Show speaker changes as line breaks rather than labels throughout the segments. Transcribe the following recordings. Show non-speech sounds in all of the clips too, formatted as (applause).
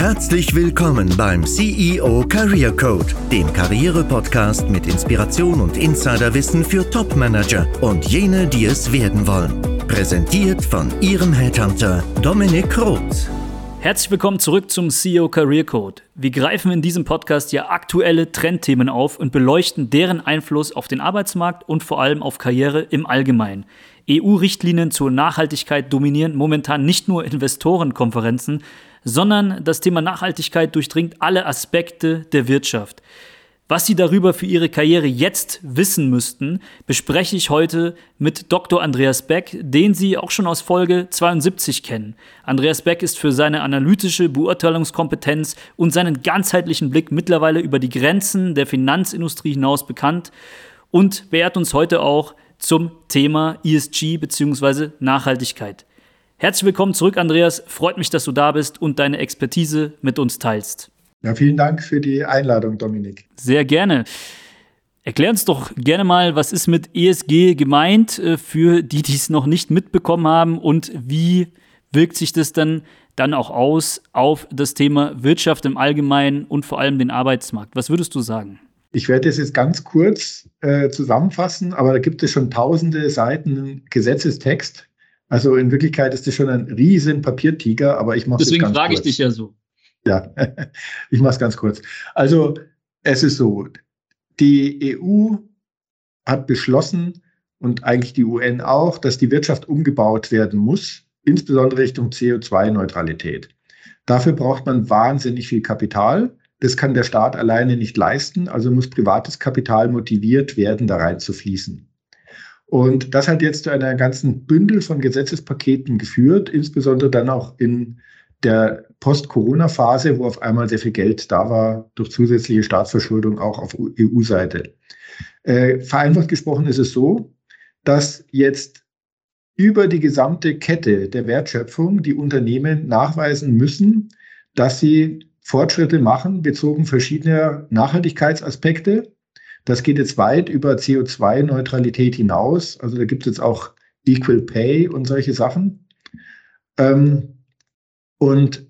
Herzlich willkommen beim CEO Career Code, dem Karriere-Podcast mit Inspiration und Insiderwissen für Top-Manager und jene, die es werden wollen. Präsentiert von Ihrem Headhunter Dominik Roth.
Herzlich willkommen zurück zum CEO Career Code. Wir greifen in diesem Podcast ja aktuelle Trendthemen auf und beleuchten deren Einfluss auf den Arbeitsmarkt und vor allem auf Karriere im Allgemeinen. EU-Richtlinien zur Nachhaltigkeit dominieren momentan nicht nur Investorenkonferenzen, sondern das Thema Nachhaltigkeit durchdringt alle Aspekte der Wirtschaft. Was Sie darüber für Ihre Karriere jetzt wissen müssten, bespreche ich heute mit Dr. Andreas Beck, den Sie auch schon aus Folge 72 kennen. Andreas Beck ist für seine analytische Beurteilungskompetenz und seinen ganzheitlichen Blick mittlerweile über die Grenzen der Finanzindustrie hinaus bekannt und beehrt uns heute auch zum Thema ESG bzw. Nachhaltigkeit. Herzlich willkommen zurück, Andreas. Freut mich, dass du da bist und deine Expertise mit uns teilst.
Ja, vielen Dank für die Einladung, Dominik.
Sehr gerne. Erklär uns doch gerne mal, was ist mit ESG gemeint äh, für die, die es noch nicht mitbekommen haben und wie wirkt sich das dann dann auch aus auf das Thema Wirtschaft im Allgemeinen und vor allem den Arbeitsmarkt? Was würdest du sagen?
Ich werde das jetzt ganz kurz äh, zusammenfassen, aber da gibt es schon tausende Seiten Gesetzestext. Also in Wirklichkeit ist das schon ein riesen Papiertiger, aber ich mache
es Deswegen frage ich dich ja so.
Ja, (laughs) ich mache es ganz kurz. Also es ist so, die EU hat beschlossen und eigentlich die UN auch, dass die Wirtschaft umgebaut werden muss, insbesondere Richtung CO2-Neutralität. Dafür braucht man wahnsinnig viel Kapital. Das kann der Staat alleine nicht leisten, also muss privates Kapital motiviert werden, da rein zu fließen. Und das hat jetzt zu einer ganzen Bündel von Gesetzespaketen geführt, insbesondere dann auch in der Post-Corona-Phase, wo auf einmal sehr viel Geld da war durch zusätzliche Staatsverschuldung auch auf EU-Seite. Äh, vereinfacht gesprochen ist es so, dass jetzt über die gesamte Kette der Wertschöpfung die Unternehmen nachweisen müssen, dass sie Fortschritte machen, bezogen verschiedener Nachhaltigkeitsaspekte. Das geht jetzt weit über CO2-Neutralität hinaus. Also da gibt es jetzt auch Equal Pay und solche Sachen. Ähm, und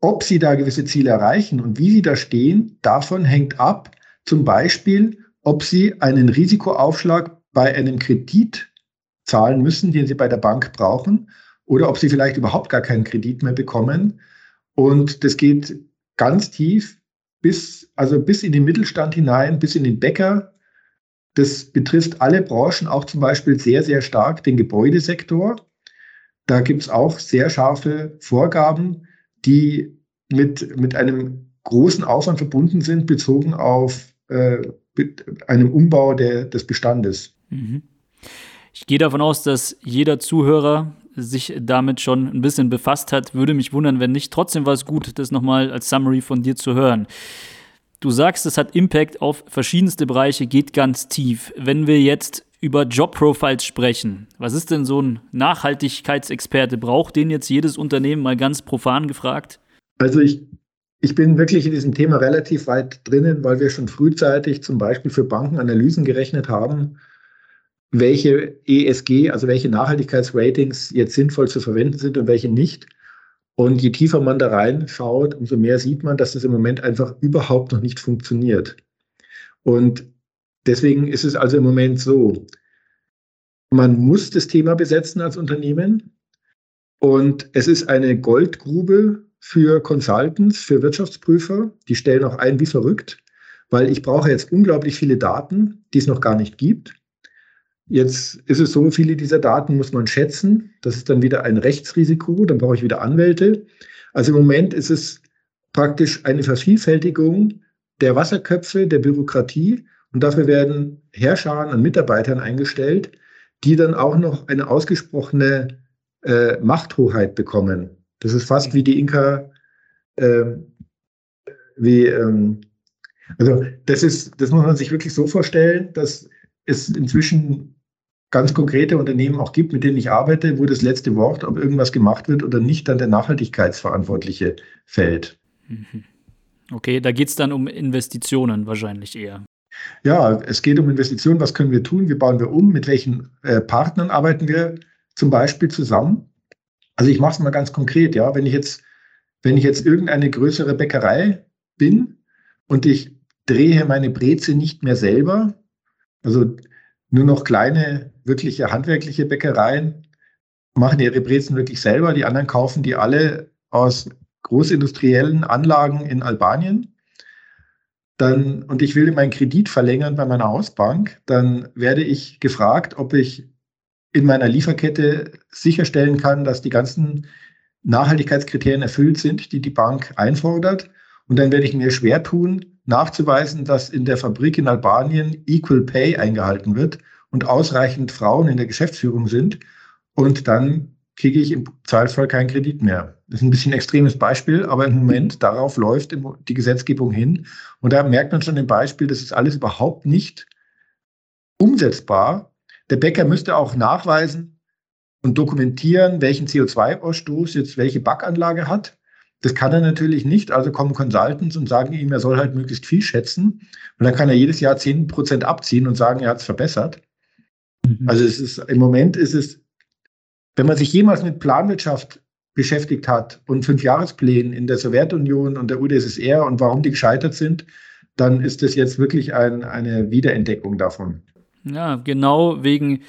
ob sie da gewisse Ziele erreichen und wie sie da stehen, davon hängt ab, zum Beispiel, ob sie einen Risikoaufschlag bei einem Kredit zahlen müssen, den sie bei der Bank brauchen, oder ob sie vielleicht überhaupt gar keinen Kredit mehr bekommen und das geht ganz tief bis, also bis in den Mittelstand hinein, bis in den Bäcker. Das betrifft alle Branchen, auch zum Beispiel sehr, sehr stark den Gebäudesektor. Da gibt es auch sehr scharfe Vorgaben, die mit, mit einem großen Aufwand verbunden sind, bezogen auf äh, einem Umbau der, des Bestandes. Mhm.
Ich gehe davon aus, dass jeder Zuhörer sich damit schon ein bisschen befasst hat. Würde mich wundern, wenn nicht. Trotzdem war es gut, das nochmal als Summary von dir zu hören. Du sagst, es hat Impact auf verschiedenste Bereiche, geht ganz tief. Wenn wir jetzt über Jobprofiles sprechen, was ist denn so ein Nachhaltigkeitsexperte? Braucht den jetzt jedes Unternehmen mal ganz profan gefragt?
Also ich, ich bin wirklich in diesem Thema relativ weit drinnen, weil wir schon frühzeitig zum Beispiel für Banken Analysen gerechnet haben welche ESG, also welche Nachhaltigkeitsratings jetzt sinnvoll zu verwenden sind und welche nicht. Und je tiefer man da reinschaut, umso mehr sieht man, dass das im Moment einfach überhaupt noch nicht funktioniert. Und deswegen ist es also im Moment so, man muss das Thema besetzen als Unternehmen. Und es ist eine Goldgrube für Consultants, für Wirtschaftsprüfer. Die stellen auch ein wie verrückt, weil ich brauche jetzt unglaublich viele Daten, die es noch gar nicht gibt. Jetzt ist es so, viele dieser Daten muss man schätzen. Das ist dann wieder ein Rechtsrisiko, dann brauche ich wieder Anwälte. Also im Moment ist es praktisch eine Vervielfältigung der Wasserköpfe, der Bürokratie. Und dafür werden Herrscharen an Mitarbeitern eingestellt, die dann auch noch eine ausgesprochene äh, Machthoheit bekommen. Das ist fast wie die Inka, äh, wie, ähm, also das ist, das muss man sich wirklich so vorstellen, dass es inzwischen ganz konkrete Unternehmen auch gibt, mit denen ich arbeite, wo das letzte Wort, ob irgendwas gemacht wird oder nicht, dann der Nachhaltigkeitsverantwortliche fällt. Mhm.
Okay, da geht es dann um Investitionen wahrscheinlich eher.
Ja, es geht um Investitionen. Was können wir tun? Wie bauen wir um? Mit welchen äh, Partnern arbeiten wir zum Beispiel zusammen? Also ich mache es mal ganz konkret. Ja, wenn ich jetzt wenn ich jetzt irgendeine größere Bäckerei bin und ich drehe meine Breze nicht mehr selber, also nur noch kleine, wirkliche handwerkliche Bäckereien machen ihre Brezen wirklich selber, die anderen kaufen die alle aus großindustriellen Anlagen in Albanien. Dann, und ich will meinen Kredit verlängern bei meiner Hausbank, dann werde ich gefragt, ob ich in meiner Lieferkette sicherstellen kann, dass die ganzen Nachhaltigkeitskriterien erfüllt sind, die die Bank einfordert. Und dann werde ich mir schwer tun, nachzuweisen, dass in der Fabrik in Albanien Equal Pay eingehalten wird und ausreichend Frauen in der Geschäftsführung sind. Und dann kriege ich im Zweifelsfall keinen Kredit mehr. Das ist ein bisschen ein extremes Beispiel, aber im Moment darauf läuft die Gesetzgebung hin. Und da merkt man schon im Beispiel, das ist alles überhaupt nicht umsetzbar. Der Bäcker müsste auch nachweisen und dokumentieren, welchen CO2-Ausstoß jetzt welche Backanlage hat. Das kann er natürlich nicht. Also kommen Consultants und sagen ihm, er soll halt möglichst viel schätzen. Und dann kann er jedes Jahr 10% abziehen und sagen, er hat es verbessert. Mhm. Also es ist, im Moment ist es, wenn man sich jemals mit Planwirtschaft beschäftigt hat und Fünfjahresplänen in der Sowjetunion und der UdSSR und warum die gescheitert sind, dann ist das jetzt wirklich ein, eine Wiederentdeckung davon.
Ja, genau wegen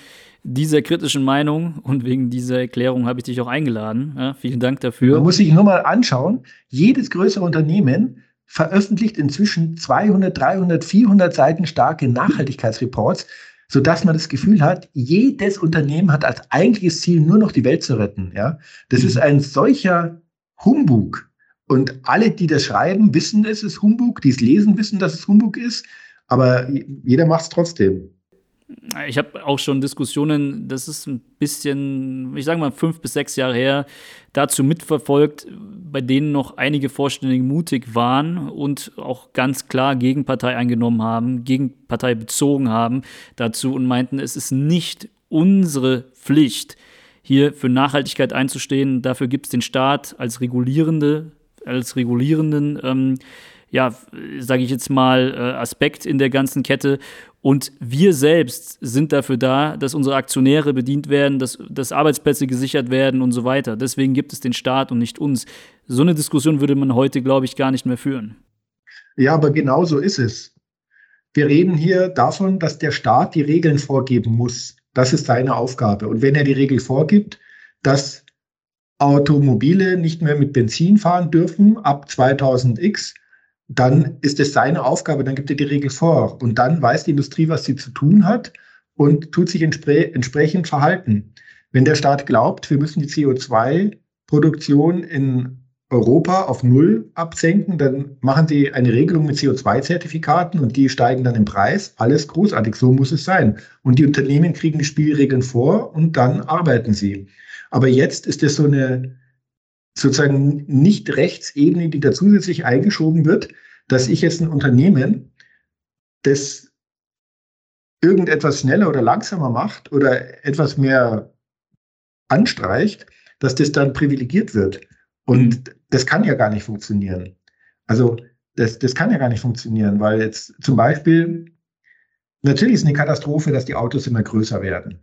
dieser kritischen Meinung und wegen dieser Erklärung habe ich dich auch eingeladen. Ja, vielen Dank dafür.
Man muss sich nur mal anschauen, jedes größere Unternehmen veröffentlicht inzwischen 200, 300, 400 Seiten starke Nachhaltigkeitsreports, sodass man das Gefühl hat, jedes Unternehmen hat als eigentliches Ziel nur noch die Welt zu retten. Ja? Das ist ein solcher Humbug. Und alle, die das schreiben, wissen, es ist Humbug, die es lesen, wissen, dass es Humbug ist, aber jeder macht es trotzdem
ich habe auch schon Diskussionen, das ist ein bisschen, ich sage mal, fünf bis sechs Jahre her, dazu mitverfolgt, bei denen noch einige Vorständige mutig waren und auch ganz klar Gegenpartei eingenommen haben, Gegenpartei bezogen haben dazu und meinten, es ist nicht unsere Pflicht, hier für Nachhaltigkeit einzustehen. Dafür gibt es den Staat als regulierende, als regulierenden ähm, ja, sage ich jetzt mal, äh, Aspekt in der ganzen Kette. Und wir selbst sind dafür da, dass unsere Aktionäre bedient werden, dass, dass Arbeitsplätze gesichert werden und so weiter. Deswegen gibt es den Staat und nicht uns. So eine Diskussion würde man heute, glaube ich, gar nicht mehr führen.
Ja, aber genau so ist es. Wir reden hier davon, dass der Staat die Regeln vorgeben muss. Das ist seine Aufgabe. Und wenn er die Regel vorgibt, dass Automobile nicht mehr mit Benzin fahren dürfen ab 2000x, dann ist es seine Aufgabe, dann gibt er die Regel vor. Und dann weiß die Industrie, was sie zu tun hat und tut sich entspre entsprechend verhalten. Wenn der Staat glaubt, wir müssen die CO2-Produktion in Europa auf Null absenken, dann machen sie eine Regelung mit CO2-Zertifikaten und die steigen dann im Preis. Alles großartig, so muss es sein. Und die Unternehmen kriegen die Spielregeln vor und dann arbeiten sie. Aber jetzt ist es so eine sozusagen nicht Rechtsebene, die da zusätzlich eingeschoben wird, dass ich jetzt ein Unternehmen, das irgendetwas schneller oder langsamer macht oder etwas mehr anstreicht, dass das dann privilegiert wird. Und mhm. das kann ja gar nicht funktionieren. Also das, das kann ja gar nicht funktionieren, weil jetzt zum Beispiel, natürlich ist eine Katastrophe, dass die Autos immer größer werden.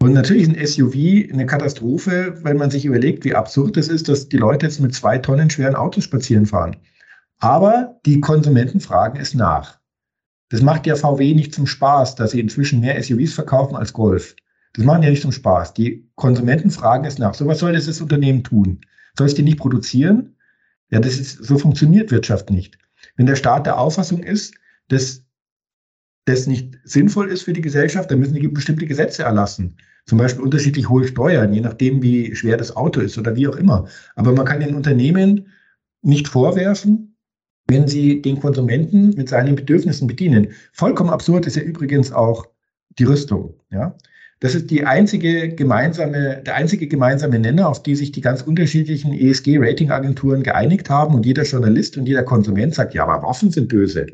Und natürlich ist ein SUV eine Katastrophe, wenn man sich überlegt, wie absurd es ist, dass die Leute jetzt mit zwei Tonnen schweren Autos spazieren fahren. Aber die Konsumenten fragen es nach. Das macht ja VW nicht zum Spaß, dass sie inzwischen mehr SUVs verkaufen als Golf. Das machen ja nicht zum Spaß. Die Konsumenten fragen es nach. So was soll das, das Unternehmen tun? Soll es die nicht produzieren? Ja, das ist, so funktioniert Wirtschaft nicht. Wenn der Staat der Auffassung ist, dass das nicht sinnvoll ist für die Gesellschaft, dann müssen die bestimmte Gesetze erlassen. Zum Beispiel unterschiedlich hohe Steuern, je nachdem, wie schwer das Auto ist oder wie auch immer. Aber man kann den Unternehmen nicht vorwerfen, wenn sie den Konsumenten mit seinen Bedürfnissen bedienen. Vollkommen absurd ist ja übrigens auch die Rüstung. Ja? Das ist die einzige gemeinsame, der einzige gemeinsame Nenner, auf die sich die ganz unterschiedlichen ESG-Ratingagenturen geeinigt haben. Und jeder Journalist und jeder Konsument sagt, ja, aber Waffen sind böse.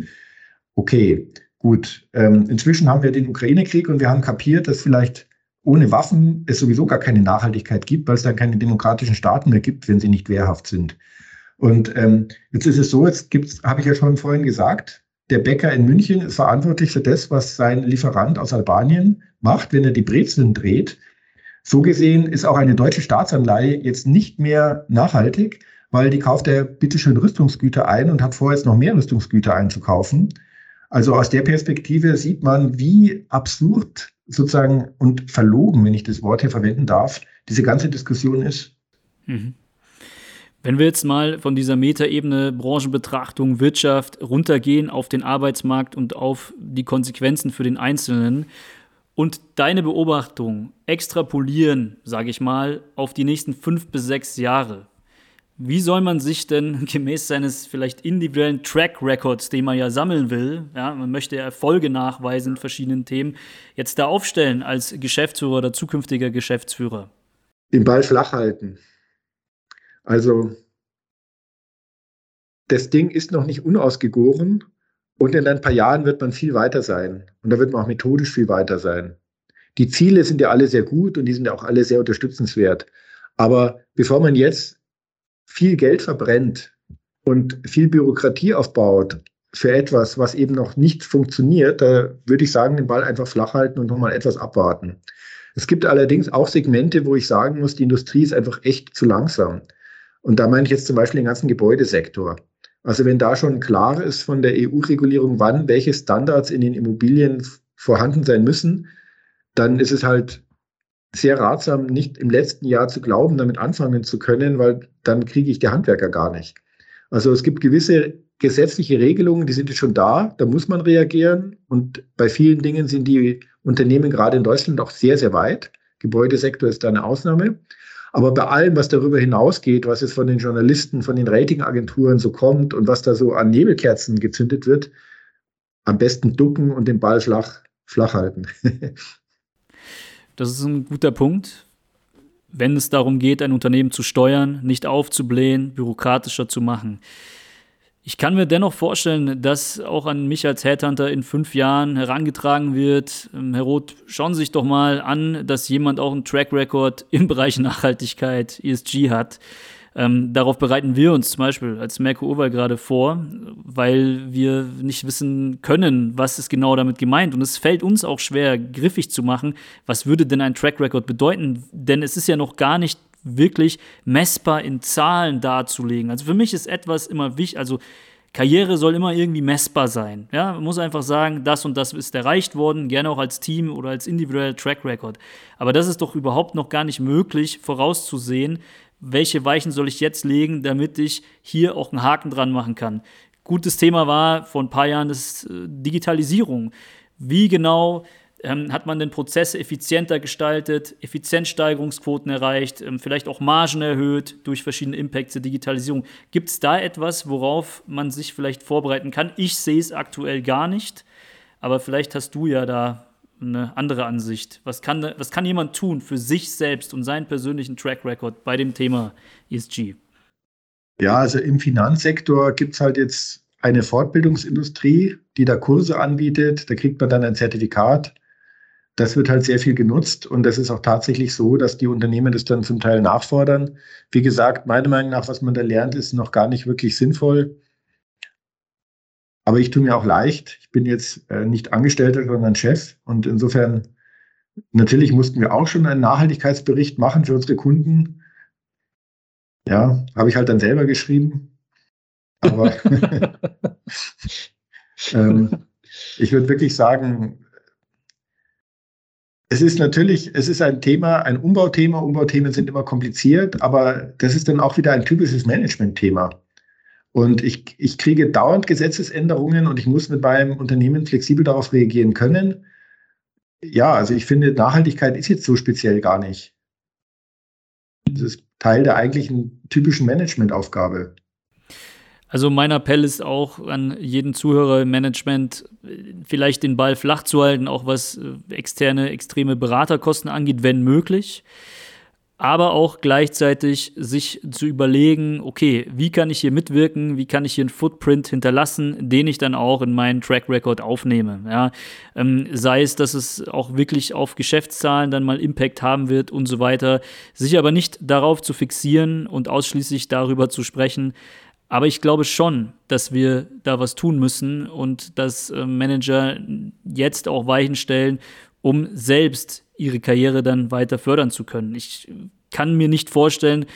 Okay, Gut, ähm, inzwischen haben wir den Ukraine-Krieg und wir haben kapiert, dass vielleicht ohne Waffen es sowieso gar keine Nachhaltigkeit gibt, weil es dann keine demokratischen Staaten mehr gibt, wenn sie nicht wehrhaft sind. Und ähm, jetzt ist es so, jetzt gibt's, habe ich ja schon vorhin gesagt, der Bäcker in München ist verantwortlich für das, was sein Lieferant aus Albanien macht, wenn er die Brezeln dreht. So gesehen ist auch eine deutsche Staatsanleihe jetzt nicht mehr nachhaltig, weil die kauft ja bitteschön Rüstungsgüter ein und hat vor, jetzt noch mehr Rüstungsgüter einzukaufen. Also aus der Perspektive sieht man, wie absurd sozusagen und verlogen, wenn ich das Wort hier verwenden darf, diese ganze Diskussion ist. Mhm.
Wenn wir jetzt mal von dieser Metaebene Branchenbetrachtung, Wirtschaft runtergehen auf den Arbeitsmarkt und auf die Konsequenzen für den Einzelnen und deine Beobachtung extrapolieren, sage ich mal, auf die nächsten fünf bis sechs Jahre. Wie soll man sich denn (laughs) gemäß seines vielleicht individuellen Track Records, den man ja sammeln will, ja, man möchte Erfolge nachweisen in verschiedenen Themen, jetzt da aufstellen als Geschäftsführer oder zukünftiger Geschäftsführer?
Den Ball flach halten. Also das Ding ist noch nicht unausgegoren und in ein paar Jahren wird man viel weiter sein. Und da wird man auch methodisch viel weiter sein. Die Ziele sind ja alle sehr gut und die sind ja auch alle sehr unterstützenswert. Aber bevor man jetzt viel Geld verbrennt und viel Bürokratie aufbaut für etwas, was eben noch nicht funktioniert, da würde ich sagen, den Ball einfach flach halten und nochmal etwas abwarten. Es gibt allerdings auch Segmente, wo ich sagen muss, die Industrie ist einfach echt zu langsam. Und da meine ich jetzt zum Beispiel den ganzen Gebäudesektor. Also wenn da schon klar ist von der EU-Regulierung, wann welche Standards in den Immobilien vorhanden sein müssen, dann ist es halt sehr ratsam, nicht im letzten Jahr zu glauben, damit anfangen zu können, weil dann kriege ich die Handwerker gar nicht. Also es gibt gewisse gesetzliche Regelungen, die sind jetzt schon da, da muss man reagieren. Und bei vielen Dingen sind die Unternehmen gerade in Deutschland auch sehr, sehr weit. Gebäudesektor ist da eine Ausnahme. Aber bei allem, was darüber hinausgeht, was jetzt von den Journalisten, von den Ratingagenturen so kommt und was da so an Nebelkerzen gezündet wird, am besten ducken und den Ball flach, flach halten. (laughs)
das ist ein guter Punkt. Wenn es darum geht, ein Unternehmen zu steuern, nicht aufzublähen, bürokratischer zu machen. Ich kann mir dennoch vorstellen, dass auch an mich als Headhunter in fünf Jahren herangetragen wird, ähm, Herr Roth, schauen Sie sich doch mal an, dass jemand auch einen Track Record im Bereich Nachhaltigkeit, ESG hat. Ähm, darauf bereiten wir uns zum Beispiel als Merkur Urwahl gerade vor, weil wir nicht wissen können, was ist genau damit gemeint. Und es fällt uns auch schwer, griffig zu machen, was würde denn ein Track Record bedeuten? Denn es ist ja noch gar nicht wirklich messbar in Zahlen darzulegen. Also für mich ist etwas immer wichtig, also Karriere soll immer irgendwie messbar sein. Ja, man muss einfach sagen, das und das ist erreicht worden, gerne auch als Team oder als individueller Track Record. Aber das ist doch überhaupt noch gar nicht möglich vorauszusehen, welche Weichen soll ich jetzt legen, damit ich hier auch einen Haken dran machen kann. Gutes Thema war vor ein paar Jahren das äh, Digitalisierung. Wie genau ähm, hat man den Prozess effizienter gestaltet, Effizienzsteigerungsquoten erreicht, ähm, vielleicht auch Margen erhöht durch verschiedene Impacts der Digitalisierung. Gibt es da etwas, worauf man sich vielleicht vorbereiten kann? Ich sehe es aktuell gar nicht, aber vielleicht hast du ja da eine andere Ansicht. Was kann, was kann jemand tun für sich selbst und seinen persönlichen Track Record bei dem Thema ESG?
Ja, also im Finanzsektor gibt es halt jetzt eine Fortbildungsindustrie, die da Kurse anbietet. Da kriegt man dann ein Zertifikat das wird halt sehr viel genutzt und das ist auch tatsächlich so, dass die Unternehmen das dann zum Teil nachfordern. Wie gesagt, meiner Meinung nach, was man da lernt, ist noch gar nicht wirklich sinnvoll. Aber ich tue mir auch leicht. Ich bin jetzt äh, nicht Angestellter, sondern Chef. Und insofern, natürlich mussten wir auch schon einen Nachhaltigkeitsbericht machen für unsere Kunden. Ja, habe ich halt dann selber geschrieben. Aber (laughs) ähm, ich würde wirklich sagen, es ist natürlich, es ist ein Thema, ein Umbauthema. Umbauthemen sind immer kompliziert, aber das ist dann auch wieder ein typisches Management-Thema. Und ich, ich kriege dauernd Gesetzesänderungen und ich muss mit meinem Unternehmen flexibel darauf reagieren können. Ja, also ich finde, Nachhaltigkeit ist jetzt so speziell gar nicht. Das ist Teil der eigentlichen typischen Managementaufgabe.
Also mein Appell ist auch an jeden Zuhörer im Management, vielleicht den Ball flach zu halten, auch was äh, externe, extreme Beraterkosten angeht, wenn möglich. Aber auch gleichzeitig sich zu überlegen, okay, wie kann ich hier mitwirken, wie kann ich hier einen Footprint hinterlassen, den ich dann auch in meinen Track Record aufnehme. Ja, ähm, sei es, dass es auch wirklich auf Geschäftszahlen dann mal Impact haben wird und so weiter. Sich aber nicht darauf zu fixieren und ausschließlich darüber zu sprechen, aber ich glaube schon, dass wir da was tun müssen und dass äh, Manager jetzt auch Weichen stellen, um selbst ihre Karriere dann weiter fördern zu können. Ich kann mir nicht vorstellen,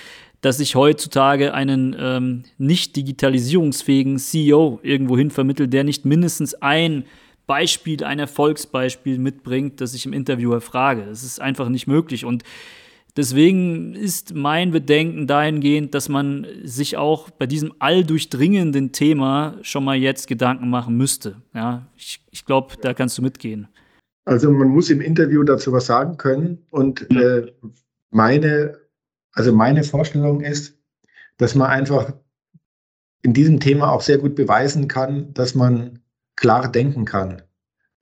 dass ich heutzutage einen ähm, nicht digitalisierungsfähigen CEO irgendwohin vermittle, der nicht mindestens ein Beispiel, ein Erfolgsbeispiel mitbringt, das ich im Interview erfrage. Das ist einfach nicht möglich. Und deswegen ist mein Bedenken dahingehend, dass man sich auch bei diesem alldurchdringenden Thema schon mal jetzt Gedanken machen müsste. Ja, ich, ich glaube, da kannst du mitgehen.
Also man muss im Interview dazu was sagen können. Und äh, meine, also meine Vorstellung ist, dass man einfach in diesem Thema auch sehr gut beweisen kann, dass man klar denken kann,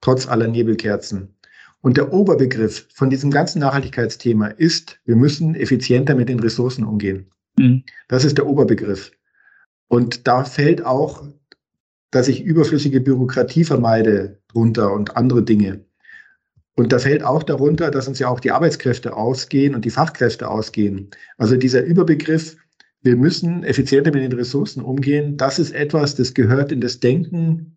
trotz aller Nebelkerzen. Und der Oberbegriff von diesem ganzen Nachhaltigkeitsthema ist, wir müssen effizienter mit den Ressourcen umgehen. Mhm. Das ist der Oberbegriff. Und da fällt auch, dass ich überflüssige Bürokratie vermeide drunter und andere Dinge. Und da fällt auch darunter, dass uns ja auch die Arbeitskräfte ausgehen und die Fachkräfte ausgehen. Also dieser Überbegriff, wir müssen effizienter mit den Ressourcen umgehen, das ist etwas, das gehört in das Denken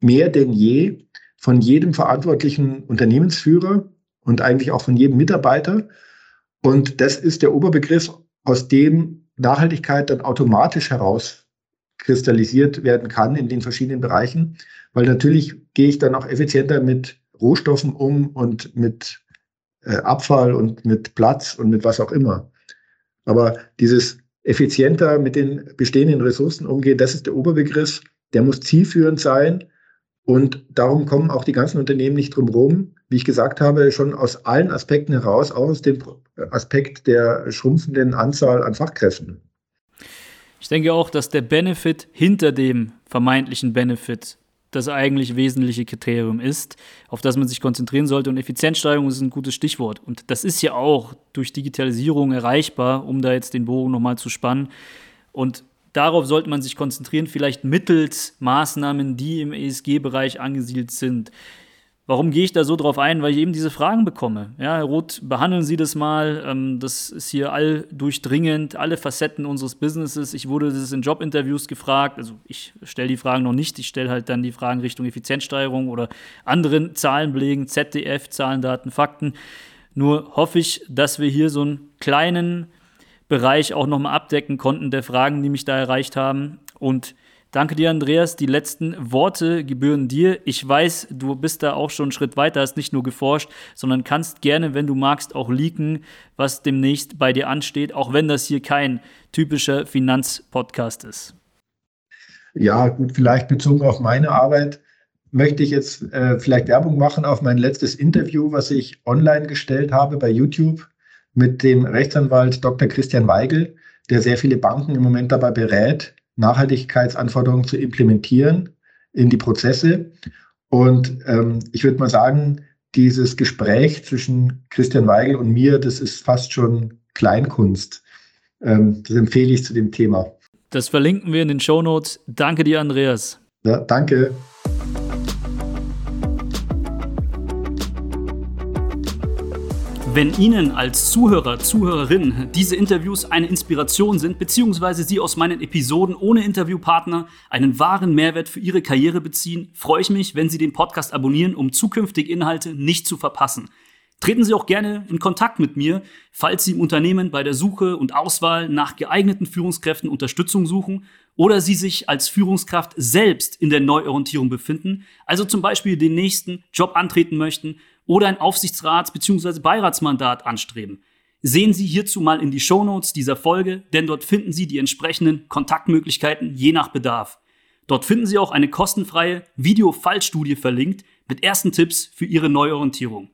mehr denn je von jedem verantwortlichen Unternehmensführer und eigentlich auch von jedem Mitarbeiter. Und das ist der Oberbegriff, aus dem Nachhaltigkeit dann automatisch herauskristallisiert werden kann in den verschiedenen Bereichen, weil natürlich gehe ich dann auch effizienter mit Rohstoffen um und mit äh, Abfall und mit Platz und mit was auch immer. Aber dieses effizienter mit den bestehenden Ressourcen umgehen, das ist der Oberbegriff. Der muss zielführend sein. Und darum kommen auch die ganzen Unternehmen nicht drum herum, wie ich gesagt habe, schon aus allen Aspekten heraus, auch aus dem Aspekt der schrumpfenden Anzahl an Fachkräften.
Ich denke auch, dass der Benefit hinter dem vermeintlichen Benefit das eigentlich wesentliche Kriterium ist, auf das man sich konzentrieren sollte. Und Effizienzsteigerung ist ein gutes Stichwort. Und das ist ja auch durch Digitalisierung erreichbar, um da jetzt den Bogen nochmal zu spannen. Und darauf sollte man sich konzentrieren, vielleicht mittels Maßnahmen, die im ESG-Bereich angesiedelt sind. Warum gehe ich da so drauf ein? Weil ich eben diese Fragen bekomme. Ja, Herr Roth, behandeln Sie das mal. Ähm, das ist hier all durchdringend, alle Facetten unseres Businesses. Ich wurde das in Jobinterviews gefragt. Also ich stelle die Fragen noch nicht. Ich stelle halt dann die Fragen Richtung Effizienzsteigerung oder anderen Zahlenbelegen, ZDF, Zahlen, Daten, Fakten. Nur hoffe ich, dass wir hier so einen kleinen Bereich auch nochmal abdecken konnten der Fragen, die mich da erreicht haben. Und Danke dir, Andreas. Die letzten Worte gebühren dir. Ich weiß, du bist da auch schon einen Schritt weiter, hast nicht nur geforscht, sondern kannst gerne, wenn du magst, auch leaken, was demnächst bei dir ansteht, auch wenn das hier kein typischer Finanzpodcast ist.
Ja, gut, vielleicht bezogen auf meine Arbeit möchte ich jetzt äh, vielleicht Werbung machen auf mein letztes Interview, was ich online gestellt habe bei YouTube mit dem Rechtsanwalt Dr. Christian Weigel, der sehr viele Banken im Moment dabei berät, Nachhaltigkeitsanforderungen zu implementieren in die Prozesse. Und ähm, ich würde mal sagen, dieses Gespräch zwischen Christian Weigel und mir, das ist fast schon Kleinkunst. Ähm, das empfehle ich zu dem Thema.
Das verlinken wir in den Show Notes. Danke dir, Andreas.
Ja, danke.
Wenn Ihnen als Zuhörer, Zuhörerin diese Interviews eine Inspiration sind, beziehungsweise Sie aus meinen Episoden ohne Interviewpartner einen wahren Mehrwert für Ihre Karriere beziehen, freue ich mich, wenn Sie den Podcast abonnieren, um zukünftige Inhalte nicht zu verpassen. Treten Sie auch gerne in Kontakt mit mir, falls Sie im Unternehmen bei der Suche und Auswahl nach geeigneten Führungskräften Unterstützung suchen oder Sie sich als Führungskraft selbst in der Neuorientierung befinden, also zum Beispiel den nächsten Job antreten möchten oder ein Aufsichtsrats- bzw. Beiratsmandat anstreben. Sehen Sie hierzu mal in die Shownotes dieser Folge, denn dort finden Sie die entsprechenden Kontaktmöglichkeiten je nach Bedarf. Dort finden Sie auch eine kostenfreie Video-Fallstudie verlinkt mit ersten Tipps für Ihre Neuorientierung.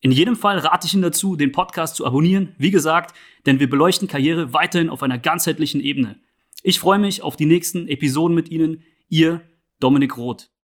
In jedem Fall rate ich Ihnen dazu, den Podcast zu abonnieren, wie gesagt, denn wir beleuchten Karriere weiterhin auf einer ganzheitlichen Ebene. Ich freue mich auf die nächsten Episoden mit Ihnen. Ihr Dominik Roth.